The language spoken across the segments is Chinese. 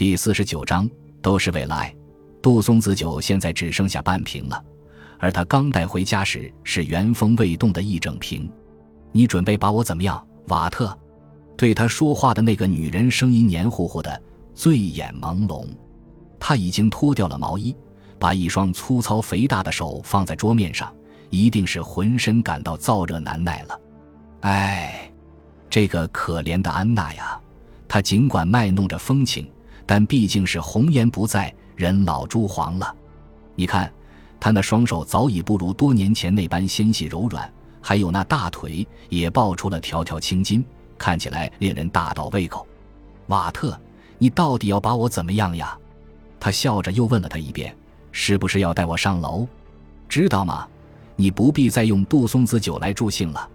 第四十九章都是为了爱。杜松子酒现在只剩下半瓶了，而他刚带回家时是原封未动的一整瓶。你准备把我怎么样，瓦特？对他说话的那个女人声音黏糊糊的，醉眼朦胧。他已经脱掉了毛衣，把一双粗糙肥大的手放在桌面上，一定是浑身感到燥热难耐了。哎，这个可怜的安娜呀！她尽管卖弄着风情，但毕竟是红颜不在，人老珠黄了。你看，他那双手早已不如多年前那般纤细柔软，还有那大腿也爆出了条条青筋，看起来令人大倒胃口。瓦特，你到底要把我怎么样呀？他笑着又问了他一遍：“是不是要带我上楼？知道吗？你不必再用杜松子酒来助兴了。”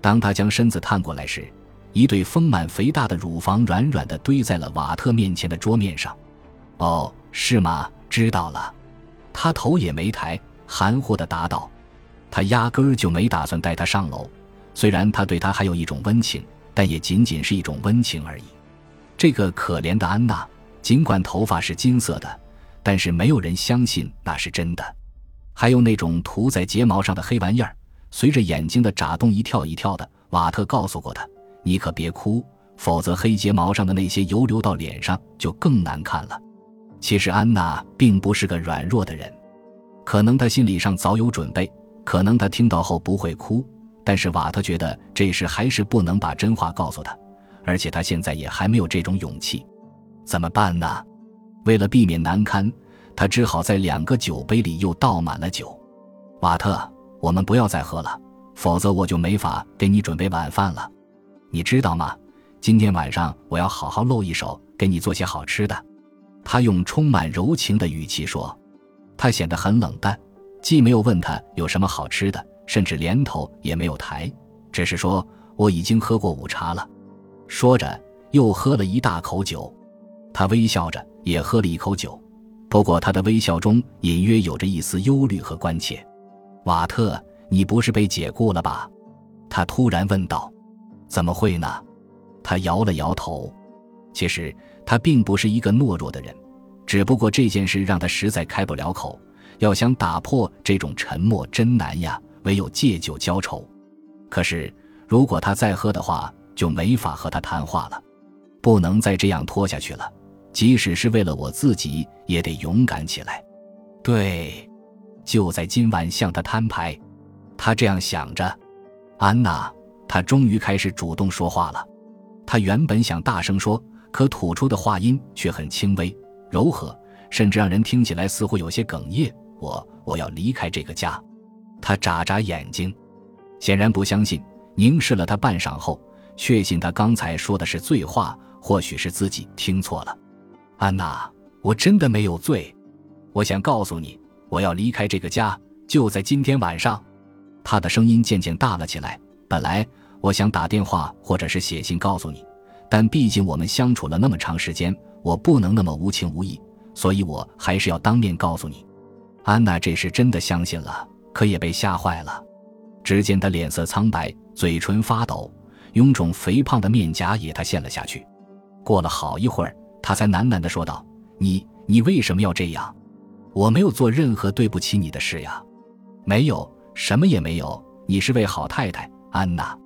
当他将身子探过来时，一对丰满肥大的乳房软软的堆在了瓦特面前的桌面上。“哦，是吗？知道了。”他头也没抬，含糊的答道：“他压根儿就没打算带他上楼。虽然他对他还有一种温情，但也仅仅是一种温情而已。”这个可怜的安娜。尽管头发是金色的，但是没有人相信那是真的。还有那种涂在睫毛上的黑玩意儿，随着眼睛的眨动一跳一跳的。瓦特告诉过他：“你可别哭，否则黑睫毛上的那些油流到脸上就更难看了。”其实安娜并不是个软弱的人，可能她心理上早有准备，可能她听到后不会哭。但是瓦特觉得这事还是不能把真话告诉她，而且他现在也还没有这种勇气。怎么办呢？为了避免难堪，他只好在两个酒杯里又倒满了酒。瓦特，我们不要再喝了，否则我就没法给你准备晚饭了。你知道吗？今天晚上我要好好露一手，给你做些好吃的。他用充满柔情的语气说。他显得很冷淡，既没有问他有什么好吃的，甚至连头也没有抬，只是说我已经喝过午茶了。说着，又喝了一大口酒。他微笑着，也喝了一口酒，不过他的微笑中隐约有着一丝忧虑和关切。瓦特，你不是被解雇了吧？他突然问道。怎么会呢？他摇了摇头。其实他并不是一个懦弱的人，只不过这件事让他实在开不了口。要想打破这种沉默真难呀，唯有借酒浇愁。可是如果他再喝的话，就没法和他谈话了，不能再这样拖下去了。即使是为了我自己，也得勇敢起来。对，就在今晚向他摊牌。他这样想着。安娜，他终于开始主动说话了。他原本想大声说，可吐出的话音却很轻微、柔和，甚至让人听起来似乎有些哽咽。我，我要离开这个家。他眨眨眼睛，显然不相信，凝视了他半晌后，确信他刚才说的是醉话，或许是自己听错了。安娜，我真的没有醉。我想告诉你，我要离开这个家，就在今天晚上。他的声音渐渐大了起来。本来我想打电话或者是写信告诉你，但毕竟我们相处了那么长时间，我不能那么无情无义，所以我还是要当面告诉你。安娜这时真的相信了，可也被吓坏了。只见她脸色苍白，嘴唇发抖，臃肿肥胖的面颊也塌陷了下去。过了好一会儿。她才喃喃地说道：“你，你为什么要这样？我没有做任何对不起你的事呀，没有，什么也没有。你是位好太太，安娜。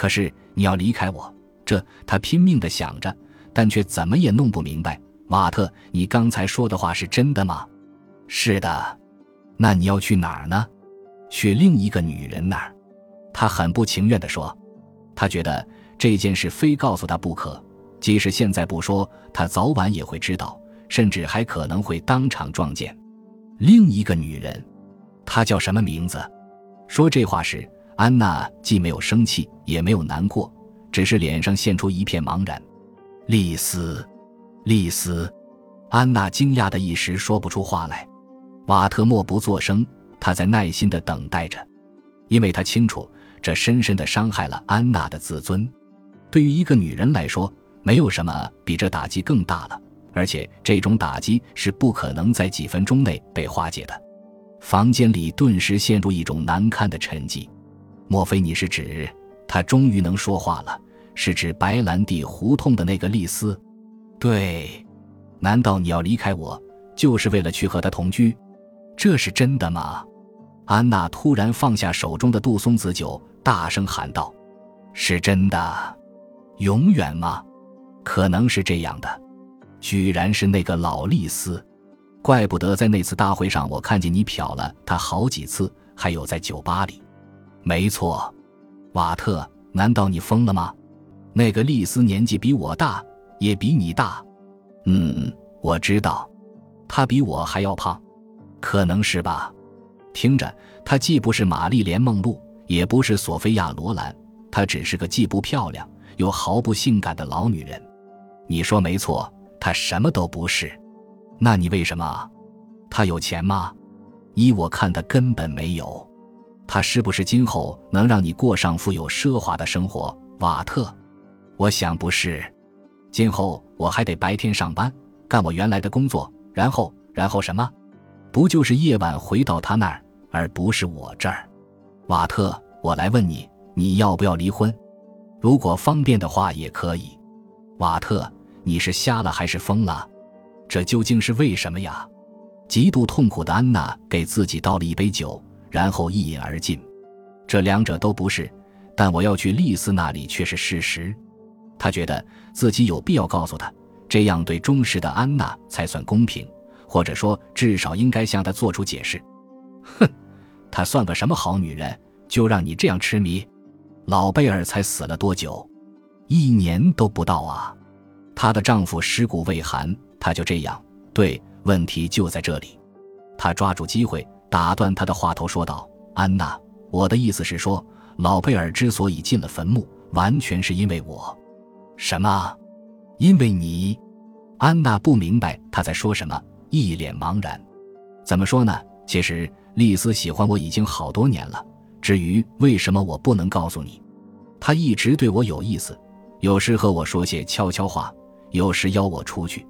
可是你要离开我，这……他拼命的想着，但却怎么也弄不明白。瓦特，你刚才说的话是真的吗？是的。那你要去哪儿呢？去另一个女人那儿。他很不情愿的说，他觉得这件事非告诉他不可。”即使现在不说，他早晚也会知道，甚至还可能会当场撞见另一个女人。她叫什么名字？说这话时，安娜既没有生气，也没有难过，只是脸上现出一片茫然。丽丝，丽丝，安娜惊讶的一时说不出话来。瓦特默不作声，他在耐心的等待着，因为他清楚这深深的伤害了安娜的自尊。对于一个女人来说，没有什么比这打击更大了，而且这种打击是不可能在几分钟内被化解的。房间里顿时陷入一种难堪的沉寂。莫非你是指他终于能说话了？是指白兰地胡同的那个丽丝？对，难道你要离开我，就是为了去和他同居？这是真的吗？安娜突然放下手中的杜松子酒，大声喊道：“是真的，永远吗？可能是这样的。居然是那个老丽丝，怪不得在那次大会上我看见你瞟了她好几次，还有在酒吧里。没错，瓦特，难道你疯了吗？那个丽丝年纪比我大，也比你大。嗯，我知道，她比我还要胖。”可能是吧，听着，她既不是玛丽莲梦露，也不是索菲亚罗兰，她只是个既不漂亮又毫不性感的老女人。你说没错，她什么都不是。那你为什么？她有钱吗？依我看，她根本没有。他是不是今后能让你过上富有奢华的生活，瓦特？我想不是。今后我还得白天上班，干我原来的工作，然后，然后什么？不就是夜晚回到他那儿，而不是我这儿，瓦特。我来问你，你要不要离婚？如果方便的话，也可以。瓦特，你是瞎了还是疯了？这究竟是为什么呀？极度痛苦的安娜给自己倒了一杯酒，然后一饮而尽。这两者都不是，但我要去丽丝那里却是事实。他觉得自己有必要告诉她，这样对忠实的安娜才算公平。或者说，至少应该向她做出解释。哼，她算个什么好女人，就让你这样痴迷？老贝尔才死了多久？一年都不到啊！她的丈夫尸骨未寒，她就这样。对，问题就在这里。他抓住机会打断他的话头，说道：“安娜，我的意思是说，老贝尔之所以进了坟墓，完全是因为我。什么？因为你？”安娜不明白他在说什么。一脸茫然，怎么说呢？其实丽丝喜欢我已经好多年了。至于为什么我不能告诉你，她一直对我有意思，有时和我说些悄悄话，有时邀我出去。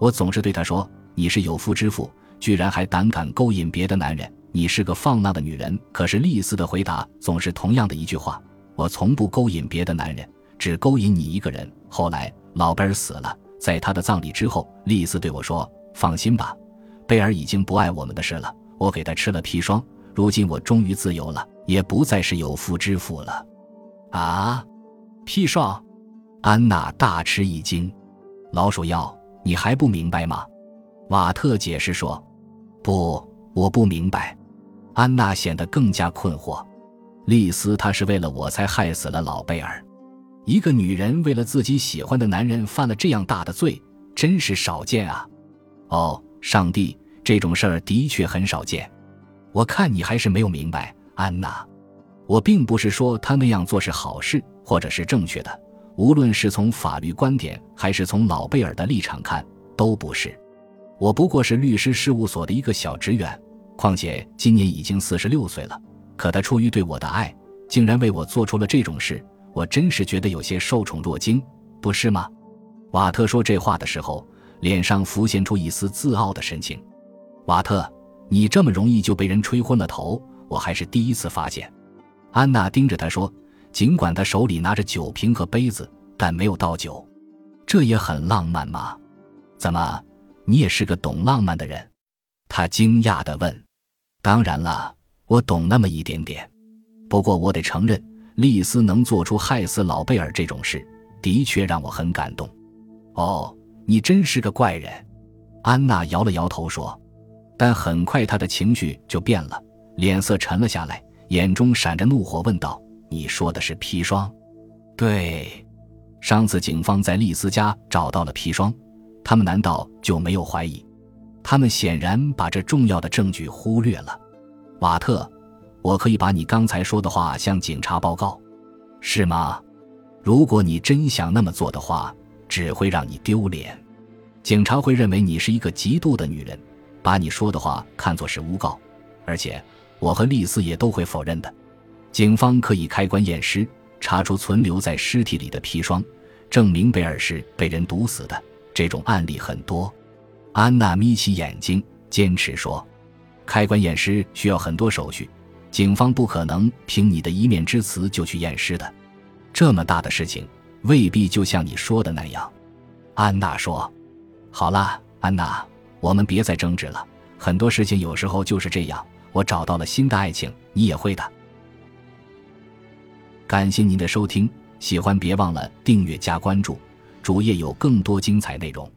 我总是对她说：“你是有夫之妇，居然还胆敢勾引别的男人，你是个放浪的女人。”可是丽丝的回答总是同样的一句话：“我从不勾引别的男人，只勾引你一个人。”后来老贝尔死了，在他的葬礼之后，丽丝对我说。放心吧，贝尔已经不爱我们的事了。我给他吃了砒霜，如今我终于自由了，也不再是有妇之夫了。啊，砒霜！安娜大吃一惊。老鼠药，你还不明白吗？瓦特解释说：“不，我不明白。”安娜显得更加困惑。丽丝，她是为了我才害死了老贝尔。一个女人为了自己喜欢的男人犯了这样大的罪，真是少见啊。哦，上帝，这种事儿的确很少见。我看你还是没有明白，安娜。我并不是说他那样做是好事，或者是正确的。无论是从法律观点，还是从老贝尔的立场看，都不是。我不过是律师事务所的一个小职员，况且今年已经四十六岁了。可他出于对我的爱，竟然为我做出了这种事，我真是觉得有些受宠若惊，不是吗？瓦特说这话的时候。脸上浮现出一丝自傲的神情，瓦特，你这么容易就被人吹昏了头，我还是第一次发现。安娜盯着他说，尽管他手里拿着酒瓶和杯子，但没有倒酒，这也很浪漫吗？怎么，你也是个懂浪漫的人？他惊讶地问。当然了，我懂那么一点点。不过我得承认，丽丝能做出害死老贝尔这种事，的确让我很感动。哦。你真是个怪人，安娜摇了摇头说。但很快她的情绪就变了，脸色沉了下来，眼中闪着怒火，问道：“你说的是砒霜？”“对，上次警方在丽丝家找到了砒霜，他们难道就没有怀疑？他们显然把这重要的证据忽略了。”“瓦特，我可以把你刚才说的话向警察报告，是吗？如果你真想那么做的话。”只会让你丢脸，警察会认为你是一个嫉妒的女人，把你说的话看作是诬告，而且我和丽丝也都会否认的。警方可以开棺验尸，查出存留在尸体里的砒霜，证明贝尔是被人毒死的。这种案例很多。安娜眯起眼睛，坚持说：“开棺验尸需要很多手续，警方不可能凭你的一面之词就去验尸的。这么大的事情。”未必就像你说的那样，安娜说：“好了，安娜，我们别再争执了。很多事情有时候就是这样。我找到了新的爱情，你也会的。感谢您的收听，喜欢别忘了订阅加关注，主页有更多精彩内容。